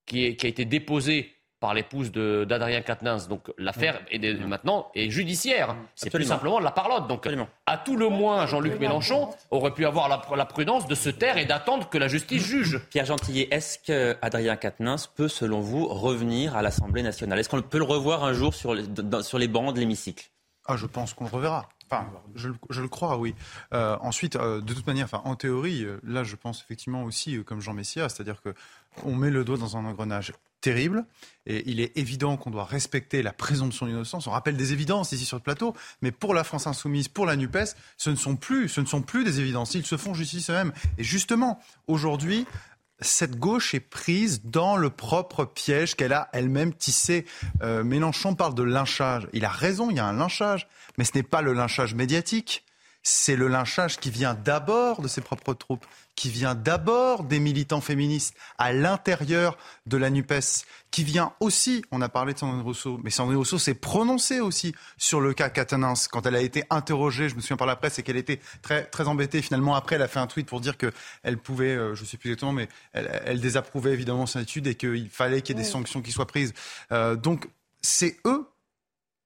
qui, a été déposée par l'épouse d'Adrien Quatennens. Donc l'affaire est maintenant est judiciaire. C'est tout simplement la parlotte. Donc à tout le moins, Jean-Luc Mélenchon aurait pu avoir la, prudence de se taire et d'attendre que la justice juge. Pierre Gentillet, est-ce qu'Adrien Quatennens peut, selon vous, revenir à l'Assemblée nationale? Est-ce qu'on peut le revoir un jour sur les, sur les bancs de l'hémicycle? Ah, Je pense qu'on le reverra. Enfin, je, le crois, oui. Euh, ensuite, euh, de toute manière, en théorie, euh, là, je pense effectivement aussi, comme Jean Messia, c'est-à-dire que on met le doigt dans un engrenage terrible. Et il est évident qu'on doit respecter la présomption d'innocence. On rappelle des évidences ici sur le plateau, mais pour la France insoumise, pour la Nupes, ce ne sont plus, ce ne sont plus des évidences. Ils se font justice eux-mêmes. Et justement, aujourd'hui, cette gauche est prise dans le propre piège qu'elle a elle-même tissé. Euh, Mélenchon parle de lynchage. Il a raison, il y a un lynchage, mais ce n'est pas le lynchage médiatique c'est le lynchage qui vient d'abord de ses propres troupes, qui vient d'abord des militants féministes à l'intérieur de la NUPES, qui vient aussi, on a parlé de Sandrine Rousseau, mais Sandrine Rousseau s'est prononcée aussi sur le cas Catanins quand elle a été interrogée, je me souviens par la presse, et qu'elle était très, très embêtée. Finalement, après, elle a fait un tweet pour dire qu'elle pouvait, euh, je ne sais plus exactement, mais elle, désapprouvait évidemment son étude et qu'il fallait qu'il y ait des sanctions qui soient prises. Euh, donc, c'est eux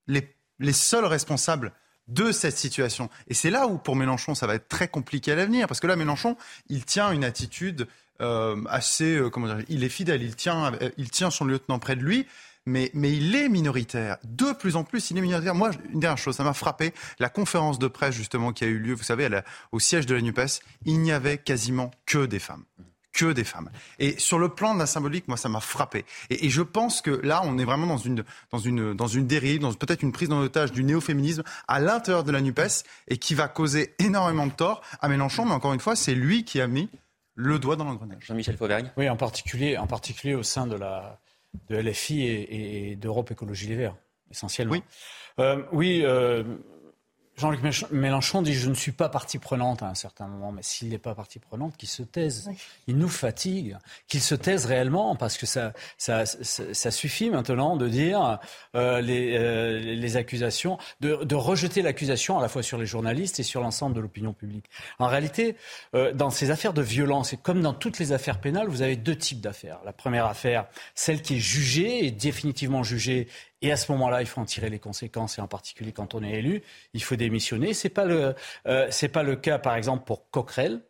les, les seuls responsables de cette situation. Et c'est là où, pour Mélenchon, ça va être très compliqué à l'avenir, parce que là, Mélenchon, il tient une attitude euh, assez, euh, comment dire, il est fidèle, il tient, euh, il tient son lieutenant près de lui. Mais, mais, il est minoritaire. De plus en plus, il est minoritaire. Moi, une dernière chose, ça m'a frappé. La conférence de presse, justement, qui a eu lieu, vous savez, au siège de la NUPES, il n'y avait quasiment que des femmes que des femmes. Et sur le plan de la symbolique, moi, ça m'a frappé. Et, je pense que là, on est vraiment dans une, dans une, dans une dérive, dans peut-être une prise en otage du néo-féminisme à l'intérieur de la NUPES et qui va causer énormément de tort à Mélenchon. Mais encore une fois, c'est lui qui a mis le doigt dans l'engrenage. Jean-Michel Fauvergne Oui, en particulier, en particulier au sein de, la, de LFI et, d'Europe Écologie Les Verts, essentiellement. Oui. Euh, oui, euh, Jean-Luc Mélenchon dit je ne suis pas partie prenante à un certain moment, mais s'il n'est pas partie prenante, qu'il se taise. Il nous fatigue, qu'il se taise réellement, parce que ça, ça, ça, suffit maintenant de dire euh, les, euh, les, accusations, de, de rejeter l'accusation à la fois sur les journalistes et sur l'ensemble de l'opinion publique. En réalité, euh, dans ces affaires de violence, et comme dans toutes les affaires pénales, vous avez deux types d'affaires. La première affaire, celle qui est jugée et définitivement jugée et à ce moment-là, il faut en tirer les conséquences, et en particulier quand on est élu, il faut démissionner. C'est pas le, euh, pas le cas, par exemple, pour Coquerel.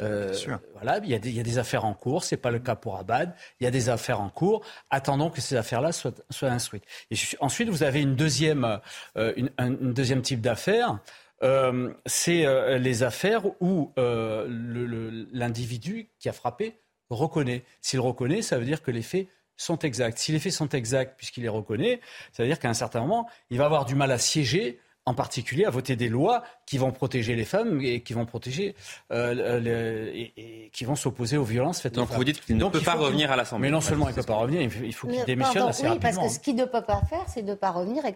Euh, voilà, il y, a des, il y, a des, affaires en cours. C'est pas le cas pour Abad. Il y a des affaires en cours. Attendons que ces affaires-là soient, soient instruites. Et ensuite, vous avez une deuxième, euh, une, un une deuxième type d'affaires. Euh, c'est euh, les affaires où l'individu qui a frappé reconnaît. S'il reconnaît, ça veut dire que les faits sont exacts. Si les faits sont exacts, puisqu'il les reconnaît, ça veut dire qu'à un certain moment, il va avoir du mal à siéger en particulier à voter des lois qui vont protéger les femmes et qui vont protéger euh, et, qui vont s'opposer aux violences faites Donc aux femmes. vous dites qu'il ne peut pas revenir à l'Assemblée. Mais non seulement il ne peut pas revenir, il faut qu'il démissionne assez oui, rapidement. parce que ce qu'il ne peut pas faire, c'est de ne pas revenir et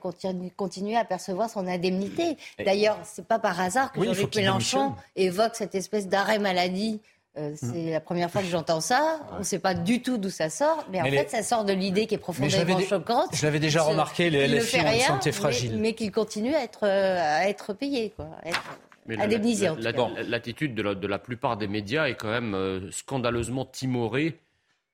continuer à percevoir son indemnité. D'ailleurs, c'est pas par hasard que Jean-Luc Mélenchon évoque cette espèce d'arrêt maladie euh, mm. c'est la première fois que j'entends ça. On ne sait pas du tout d'où ça sort, mais, en fait, ça sort de l'idée qui est profondément choquante. Je l'avais déjà remarqué, les LFI ont une santé fragile. Mais, qu'il continue à être, euh, à être payé, quoi, à être indemnisé. L'attitude de, de, la plupart des médias est quand même euh, scandaleusement timorée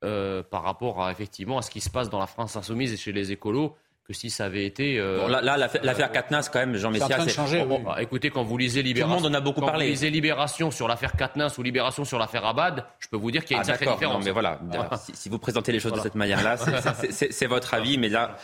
par rapport à, effectivement, à ce qui se passe dans la France insoumise et chez les écolos que si ça avait été. Euh, là, l'affaire Katnas, quand même, Jean Messia, c'est. changé. Bah, écoutez, quand vous lisez Libération. Tout le monde en a beaucoup parlé. Vous lisez Libération sur l'affaire Katnas ou Libération sur l'affaire Abad, je peux vous dire qu'il y a une ah, sacrée différence. mais voilà, si, vous présentez les choses de cette manière-là, c'est votre avis, mais là.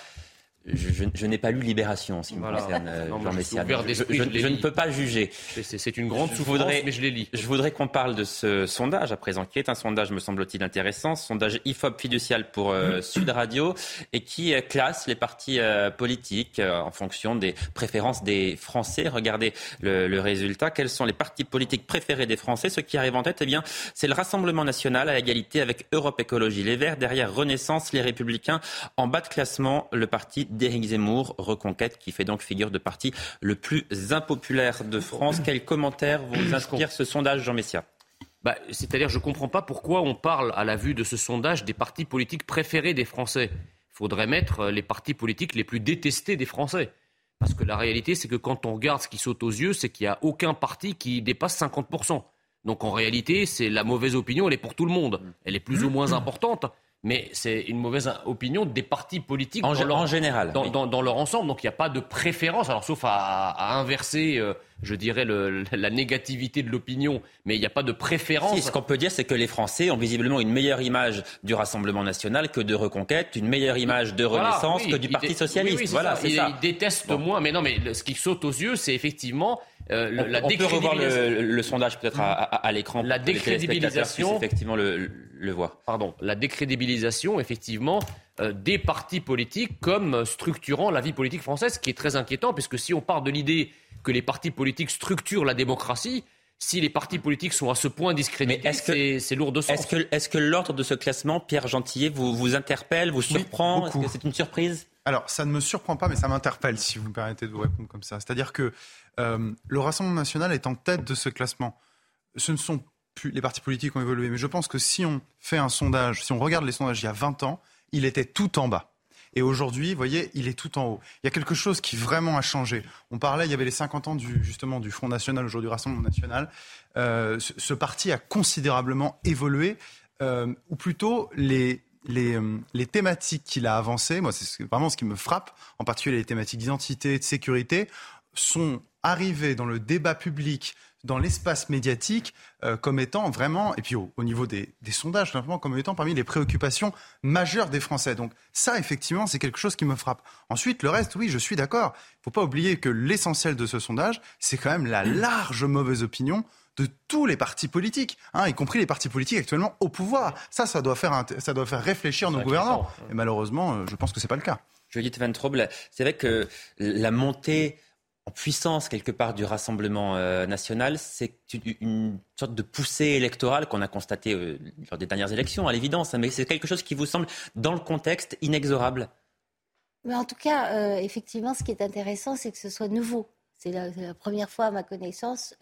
Je, n'ai pas lu Libération, si vous concerne, euh, Jean Messia. Je, ne peux pas juger. C'est une grande souffrance, mais je l'ai lu. Je voudrais qu'on parle de ce sondage à présent, qui est un sondage, me semble-t-il, intéressant. Sondage IFOP fiducial pour euh, Sud Radio et qui euh, classe les partis politiques en fonction des préférences des Français. Regardez le, résultat. Quels sont les partis politiques préférés des Français? Ce qui arrive en tête, eh bien, c'est le Rassemblement national à égalité avec Europe Écologie Les Verts. Derrière Renaissance, les Républicains. En bas de classement, le parti d'Éric Zemmour, Reconquête, qui fait donc figure de parti le plus impopulaire de France. Quel commentaire vous inspire ce sondage, Jean Messia? Bah, C'est-à-dire, je ne comprends pas pourquoi on parle, à la vue de ce sondage, des partis politiques préférés des Français. Il faudrait mettre les partis politiques les plus détestés des Français. Parce que la réalité, c'est que quand on regarde ce qui saute aux yeux, c'est qu'il n'y a aucun parti qui dépasse 50%. Donc en réalité, c'est la mauvaise opinion, elle est pour tout le monde. Elle est plus ou moins importante, mais c'est une mauvaise opinion des partis politiques en, dans leur, général, dans, leur ensemble. Donc il n'y a pas de préférence, alors sauf à, inverser, euh, je dirais, la négativité de l'opinion, mais il n'y a pas de préférence. Si, ce qu'on peut dire, c'est que les Français ont visiblement une meilleure image du Rassemblement national que de Reconquête, une meilleure image de Renaissance que du Parti socialiste. voilà, c'est ça. Ils détestent moins, mais non, mais ce qui saute aux yeux, c'est effectivement euh, la on peut revoir le, sondage peut-être à, l'écran. La décrédibilisation, effectivement le, le voir. Pardon, la décrédibilisation, effectivement, euh, des partis politiques comme structurant la vie politique française, ce qui est très inquiétant, puisque si on part de l'idée que les partis politiques structurent la démocratie, si les partis politiques sont à ce point discrédités, c'est lourd de sens. Est-ce que, est que l'ordre de ce classement, Pierre Gentillet, vous, vous interpelle, vous surprend? Est-ce que c'est une surprise? Alors, ça ne me surprend pas, mais ça m'interpelle, si vous me permettez de vous répondre comme ça. C'est-à-dire que euh, le Rassemblement national est en tête de ce classement. Ce ne sont plus les partis politiques ont évolué, mais je pense que si on fait un sondage, si on regarde les sondages il y a 20 ans, il était tout en bas. Et aujourd'hui, vous voyez, il est tout en haut. Il y a quelque chose qui vraiment a changé. On parlait, il y avait les 50 ans du, justement du Front National, aujourd'hui Rassemblement National. Euh, ce, parti a considérablement évolué, euh, ou plutôt les, les, les thématiques qu'il a avancées, moi c'est vraiment ce qui me frappe, en particulier les thématiques d'identité, de sécurité, sont arriver dans le débat public, dans l'espace médiatique, euh, comme étant vraiment, et puis au, niveau des, sondages, simplement comme étant parmi les préoccupations majeures des Français. Donc ça, effectivement, c'est quelque chose qui me frappe. Ensuite, le reste, oui, je suis d'accord. Il ne faut pas oublier que l'essentiel de ce sondage, c'est quand même la large mauvaise opinion de tous les partis politiques, hein, y compris les partis politiques actuellement au pouvoir. Ça, ça doit faire, ça doit faire réfléchir nos gouvernants. Et malheureusement, euh, je pense que ce n'est pas le cas. Judith Van Trouble, c'est vrai que la montée en puissance quelque part du Rassemblement euh, national, c'est une, sorte de poussée électorale qu'on a constatée euh, lors des dernières élections, à l'évidence, hein, mais c'est quelque chose qui vous semble, dans le contexte, inexorable En tout cas, euh, effectivement, ce qui est intéressant, c'est que ce soit nouveau. C'est la, première fois, à ma connaissance,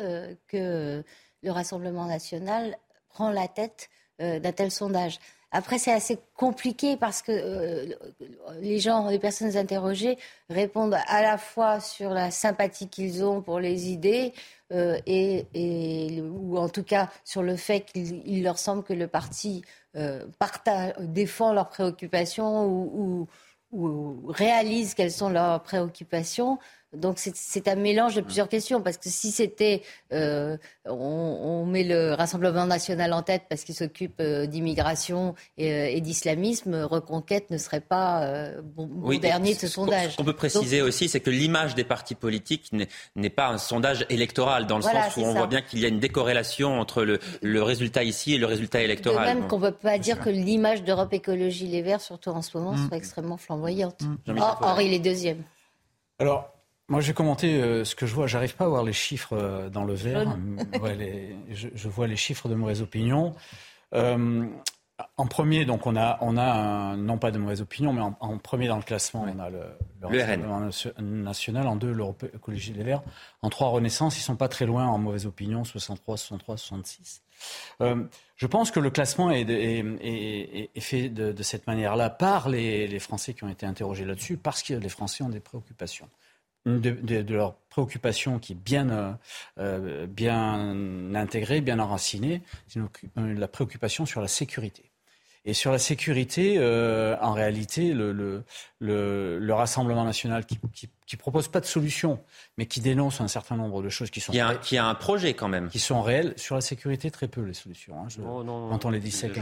que le Rassemblement national prend la tête d'un tel sondage. Après, c'est assez compliqué parce que euh, les gens, les personnes interrogées répondent à la fois sur la sympathie qu'ils ont pour les idées euh, et, ou en tout cas sur le fait qu'il leur semble que le parti euh, partage, défend leurs préoccupations ou, ou réalise quelles sont leurs préoccupations. Donc c'est un mélange de plusieurs questions, parce que si c'était, euh, on, met le Rassemblement national en tête parce qu'il s'occupe euh, d'immigration et, euh, d'islamisme, Reconquête ne serait pas bon, dernier de ce sondage. Ce qu'on peut préciser aussi, c'est que l'image des partis politiques n'est pas un sondage électoral, dans le sens où on voit bien qu'il y a une décorrélation entre le, résultat ici et le résultat électoral. De même qu'on ne peut pas dire que l'image d'Europe Écologie Les Verts, surtout en ce moment, mm. soit extrêmement flamboyante. Mm. Or, il est deuxième. Alors, moi, j'ai commenté euh, ce que je vois. J'arrive pas à voir les chiffres euh, dans le vert. je, vois les chiffres de mauvaise opinion. Euh, en premier, donc on a, on a non pas de mauvaise opinion, mais en, premier dans le classement, on a le, le, national. En deux, l'Europe Écologie des Verts. En trois, Renaissance. Ils sont pas très loin en mauvaise opinion, 63, 63, 66. je pense que le classement est, est, est, fait de, de cette manière-là par les, les Français qui ont été interrogés là-dessus, parce que les Français ont des préoccupations de, leur préoccupation qui est bien, euh, euh, bien intégrée, bien enracinée, c'est la préoccupation sur la sécurité. Et sur la sécurité, euh, en réalité, le, le, le, Rassemblement national qui, qui, qui, propose pas de solution, mais qui dénonce un certain nombre de choses qui sont... Qui a, qui a un projet quand même. Qui sont réelles. Sur la sécurité, très peu les solutions. Hein. Oh, quand on les dissèque,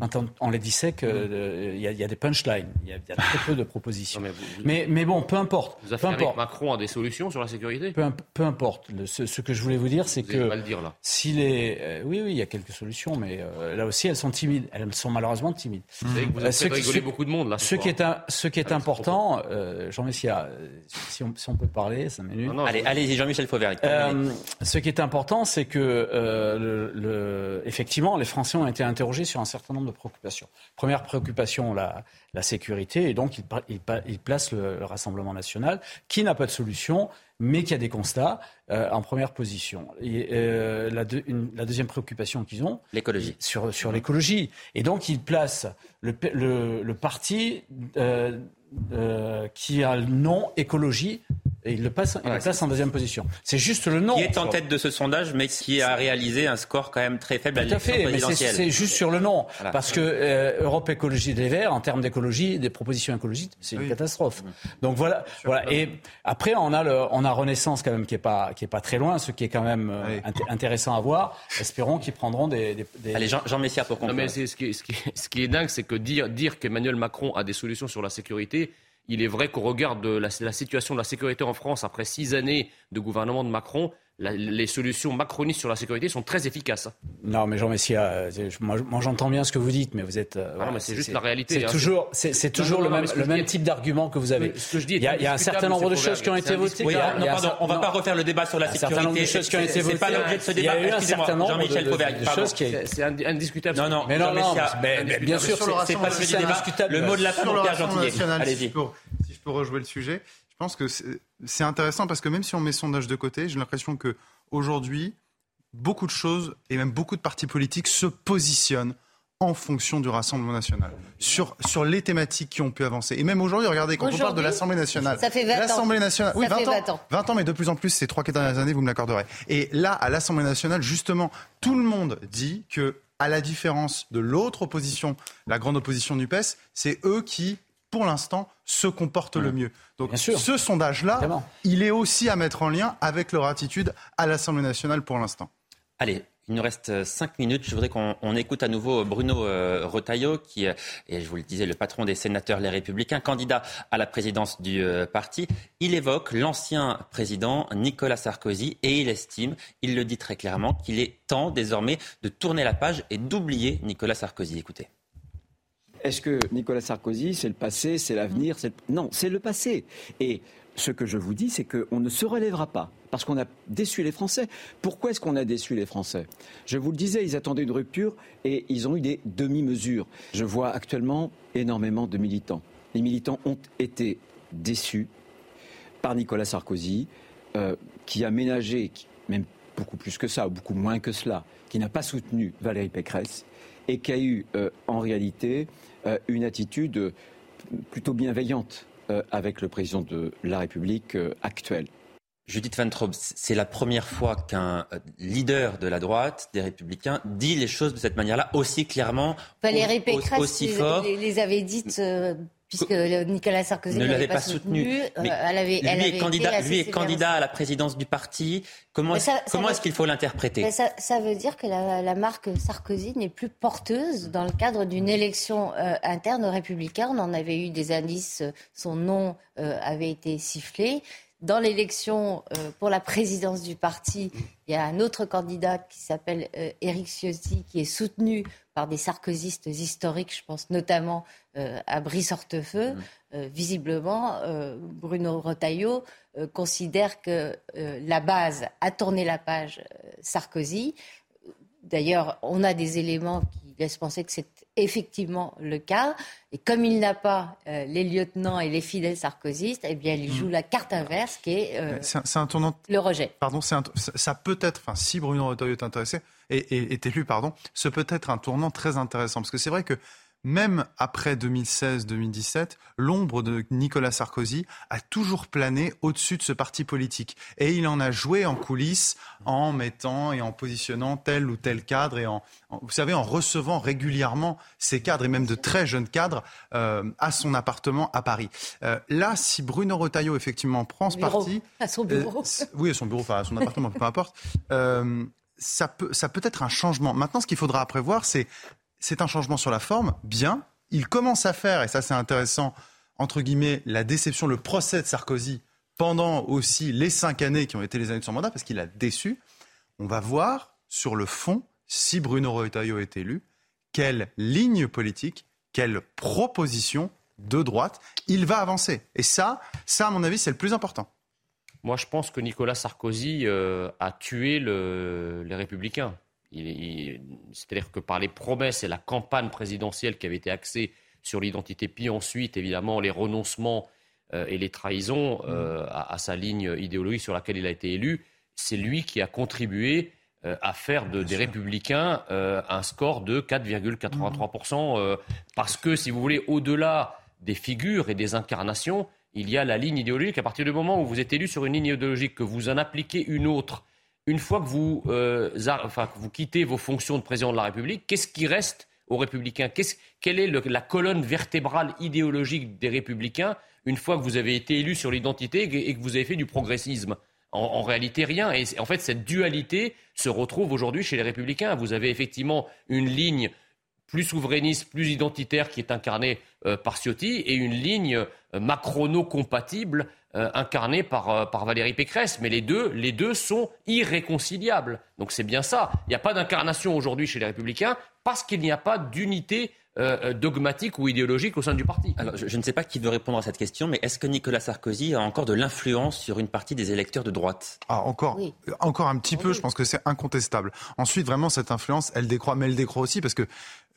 quand on, les dissèque, il y, y, a des punchlines, il y, a très peu de propositions. mais, mais, bon, peu importe. Vous peu importe. Macron a des solutions sur la sécurité peu, peu, importe. Ce, ce, que je voulais vous dire, c'est que... Pas le dire là. Si les, euh, oui, oui, il y a quelques solutions, mais euh, là aussi, elles sont timides. Elles sont malheureusement timides. Vous savez que vous avez rigolé beaucoup de monde là. Ce qui est, un, ce qui est important, euh, Jean Messia, si on, si on peut parler, ça minutes. allez, allez-y, Jean-Michel Fauvert. Euh, ce qui est important, c'est que euh, le, effectivement, les Français ont été interrogés sur un certain nombre de préoccupations. Première préoccupation, la, la sécurité, et donc ils, il, placent le, Rassemblement national, qui n'a pas de solution, mais qui a des constats euh, en première position. Et, euh, la, la, deuxième préoccupation qu'ils ont, l'écologie. Sur, sur l'écologie. Et donc ils placent le, le, le parti euh, qui a le nom écologie Et il le passe, il place en deuxième position. C'est juste le nom. Qui est en tête de ce sondage, mais qui a réalisé un score quand même très faible à l'élection présidentielle. C'est juste sur le nom. Parce que euh, Europe Écologie des Verts, en termes d'écologie, des propositions écologiques, c'est une catastrophe. Donc voilà. voilà. Et après, on a, le, on a Renaissance quand même qui est pas, qui est pas très loin, ce qui est quand même euh, intéressant à voir. Espérons qu'ils prendront des, des, Allez, Jean, Jean Messia pour conclure. mais ce, qui est, ce, qui est, ce qui est dingue, c'est que dire, dire qu'Emmanuel Macron a des solutions sur la sécurité, il est vrai qu'au regard de la, situation de la sécurité en France, après six années de gouvernement de Macron, les solutions macronistes sur la sécurité sont très efficaces. Non, mais Jean Messia, euh, moi, j'entends bien ce que vous dites, mais vous êtes. Euh, non, mais c'est juste la réalité. C'est hein, toujours, c'est toujours le même, le même type d'argument que vous avez. Ce que je dis il y a, un certain nombre de choses qui ont été votées. Oui, non, pardon, on ne va pas refaire le débat sur la sécurité. Un certain nombre de choses qui ont été votées. C'est pas l'objet de ce débat. Il y a eu un certain nombre de choses qui. C'est indiscutable. Non, non, mais non, bien sûr, c'est pas du débat. Le mot de la fin, Pierre Gentillet. Allez-y. Si je peux rejouer le sujet. Je pense que c'est intéressant parce que même si on met sondage de côté, j'ai l'impression que aujourd'hui, beaucoup de choses et même beaucoup de partis politiques se positionnent en fonction du Rassemblement national, sur, sur les thématiques qui ont pu avancer. Et même aujourd'hui, regardez, quand on parle de l'Assemblée nationale... Ça fait 20 L'Assemblée nationale... Oui, 20, ans, 20 ans, mais de plus en plus, ces trois, quatre dernières années, vous me l'accorderez. Et là, à l'Assemblée nationale, justement, tout le monde dit que, à la différence de l'autre opposition, la grande opposition du PES, c'est eux qui pour l'instant, se comporte le mieux. Donc ce sondage-là, il est aussi à mettre en lien avec leur attitude à l'Assemblée nationale pour l'instant. Allez, il nous reste cinq minutes. Je voudrais qu'on écoute à nouveau Bruno euh, Rotaillot, qui est, et je vous le disais, le patron des sénateurs Les Républicains, candidat à la présidence du euh, parti. Il évoque l'ancien président Nicolas Sarkozy et il estime, il le dit très clairement, qu'il est temps désormais de tourner la page et d'oublier Nicolas Sarkozy. Écoutez. Est-ce que Nicolas Sarkozy, c'est le passé, c'est l'avenir Non, c'est le passé. Et ce que je vous dis, c'est qu'on ne se relèvera pas parce qu'on a déçu les Français. Pourquoi est-ce qu'on a déçu les Français? Je vous le disais, ils attendaient une rupture et ils ont eu des demi-mesures. Je vois actuellement énormément de militants. Les militants ont été déçus par Nicolas Sarkozy, euh, qui a ménagé, même beaucoup plus que ça, ou beaucoup moins que cela, qui n'a pas soutenu Valérie Pécresse et qui a eu euh, en réalité euh, une attitude plutôt bienveillante euh, avec le président de la République actuel. Judith Van Traub, c'est la première fois qu'un leader de la droite, des Républicains, dit les choses de cette manière-là aussi clairement, Valérie Pécresse aussi fort. Les, les avait dites puisque Nicolas Sarkozy ne l'avait pas, soutenu. Euh, elle avait, lui, est candidat, lui est candidat à la présidence du parti. Comment, est-ce qu'il faut l'interpréter ça, veut dire que la, marque Sarkozy n'est plus porteuse dans le cadre d'une élection euh, interne républicaine. On en avait eu des indices, son nom euh, avait été sifflé. Dans l'élection pour la présidence du parti, il y a un autre candidat qui s'appelle Éric Ciotti, qui est soutenu par des sarkozystes historiques, je pense notamment euh, à Brice Hortefeux. Mmh. Euh, visiblement, euh, Bruno Retailleau considère que la base a tourné la page Sarkozy. D'ailleurs, on a des éléments qui laissent penser que c'est effectivement le cas. Et comme il n'a pas les lieutenants et les fidèles sarkozystes, eh bien, il mmh. joue la carte inverse qui est, un tournant... le rejet. Pardon, ça peut être, enfin, si Bruno Retailleau est intéressé, et est élu, pardon, ce peut être un tournant très intéressant. Parce que c'est vrai que même après 2016-2017, l'ombre de Nicolas Sarkozy a toujours plané au-dessus de ce parti politique. Et il en a joué en coulisses en mettant et en positionnant tel ou tel cadre et en, vous savez, en recevant régulièrement ces cadres et même de très jeunes cadres euh, à son appartement à Paris. Euh, là, si Bruno Retailleau effectivement prend ce parti, à son bureau, euh, oui, à son bureau, enfin à son appartement, peu importe. ça peut, ça peut être un changement. Maintenant, ce qu'il faudra prévoir, c'est c'est un changement sur la forme, bien. Il commence à faire, et ça c'est intéressant, entre guillemets, la déception, le procès de Sarkozy pendant aussi les cinq années qui ont été les années de son mandat, parce qu'il a déçu. On va voir sur le fond, si Bruno Retailleau est élu, quelle ligne politique, quelle proposition de droite il va avancer. Et ça, ça à mon avis, c'est le plus important. Moi, je pense que Nicolas Sarkozy euh, a tué les Républicains. C'est-à-dire que par les promesses et la campagne présidentielle qui avait été axée sur l'identité, puis ensuite, évidemment, les renoncements euh, et les trahisons euh, à, sa ligne idéologique sur laquelle il a été élu, c'est lui qui a contribué euh, à faire des républicains un score de 4,83%. parce que, si vous voulez, au-delà des figures et des incarnations, il y a la ligne idéologique. À partir du moment où vous êtes élu sur une ligne idéologique, que vous en appliquez une autre, une fois que vous, euh, enfin, vous quittez vos fonctions de président de la République, qu'est-ce qui reste aux républicains? Quelle est la colonne vertébrale idéologique des républicains une fois que vous avez été élu sur l'identité et que vous avez fait du progressisme? En, réalité, rien. Et en fait, cette dualité se retrouve aujourd'hui chez les républicains. Vous avez effectivement une ligne plus souverainiste, plus identitaire qui est incarnée euh, par Ciotti et une ligne euh, macrono-compatible euh, incarnée par, par Valérie Pécresse. Mais les deux, les deux sont irréconciliables. Donc c'est bien ça. Il n'y a pas d'incarnation aujourd'hui chez les républicains parce qu'il n'y a pas d'unité euh, dogmatique ou idéologique au sein du parti. Alors, je, ne sais pas qui veut répondre à cette question, mais est-ce que Nicolas Sarkozy a encore de l'influence sur une partie des électeurs de droite? Ah, encore, encore un petit peu, je pense que c'est incontestable. Ensuite, vraiment, cette influence, elle décroît, mais elle décroît aussi parce que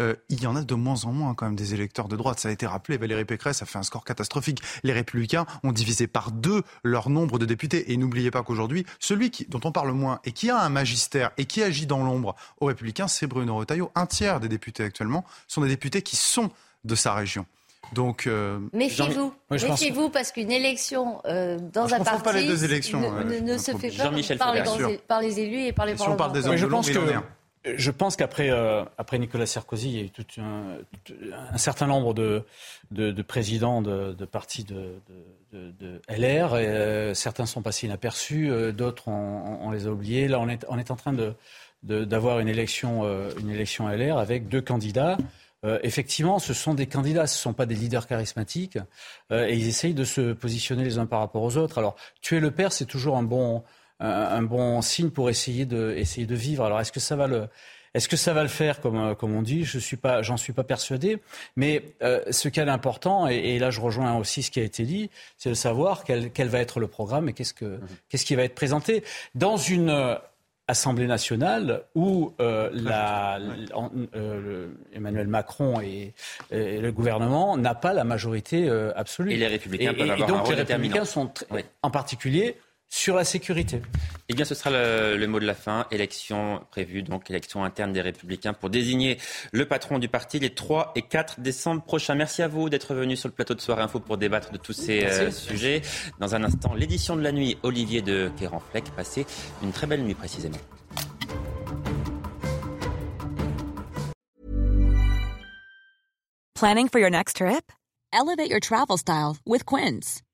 euh, il y en a de moins en moins quand même des électeurs de droite. Ça a été rappelé, Valérie Pécresse a fait un score catastrophique. Les Républicains ont divisé par deux leur nombre de députés. Et n'oubliez pas qu'aujourd'hui, celui qui, dont on parle moins et qui a un magistère et qui agit dans l'ombre aux Républicains, c'est Bruno Retailleau. Un tiers des députés actuellement sont des députés qui sont de sa région. Donc, euh, méfiez-vous, méfiez-vous parce qu'une élection euh, dans un parti pas les deux élections, ne, se fait pas par les, par les, élus et par les si parlementaires. je pense que je pense qu'après euh, après Nicolas Sarkozy, il y a eu tout un, certain nombre de, de, présidents de, de partis de, LR. Et, euh, certains sont passés inaperçus, euh, d'autres on, les a oubliés. Là, on est, on est en train de, d'avoir une élection, une élection LR avec deux candidats. effectivement, ce sont des candidats, ce ne sont pas des leaders charismatiques, et ils essayent de se positionner les uns par rapport aux autres. Alors, tuer le père, c'est toujours un bon, un, bon signe pour essayer de, essayer de vivre. Alors, est-ce que ça va le, est-ce que ça va le faire, comme, euh, comme on dit? Je suis pas, j'en suis pas persuadé. Mais euh, ce qui est important, et, là je rejoins aussi ce qui a été dit, c'est de savoir quel, quel va être le programme et qu'est-ce que, mhm. qu'est-ce qui va être présenté dans une euh, Assemblée nationale où la, Emmanuel Macron et, le gouvernement n'a pas la majorité absolue. Et les républicains peuvent avoir donc les républicains sont en particulier sur la sécurité. Eh bien, ce sera le, mot de la fin. Élection prévue, donc élection interne des Républicains pour désigner le patron du parti les 3 et 4 décembre prochains. Merci à vous d'être venu sur le plateau de Soirée Info pour débattre de tous ces euh, sujets. Dans un instant, l'édition de la nuit, Olivier de Kéranfleck. Passez une très belle nuit précisément. Planning for your next trip? Elevate your travel style with Quince.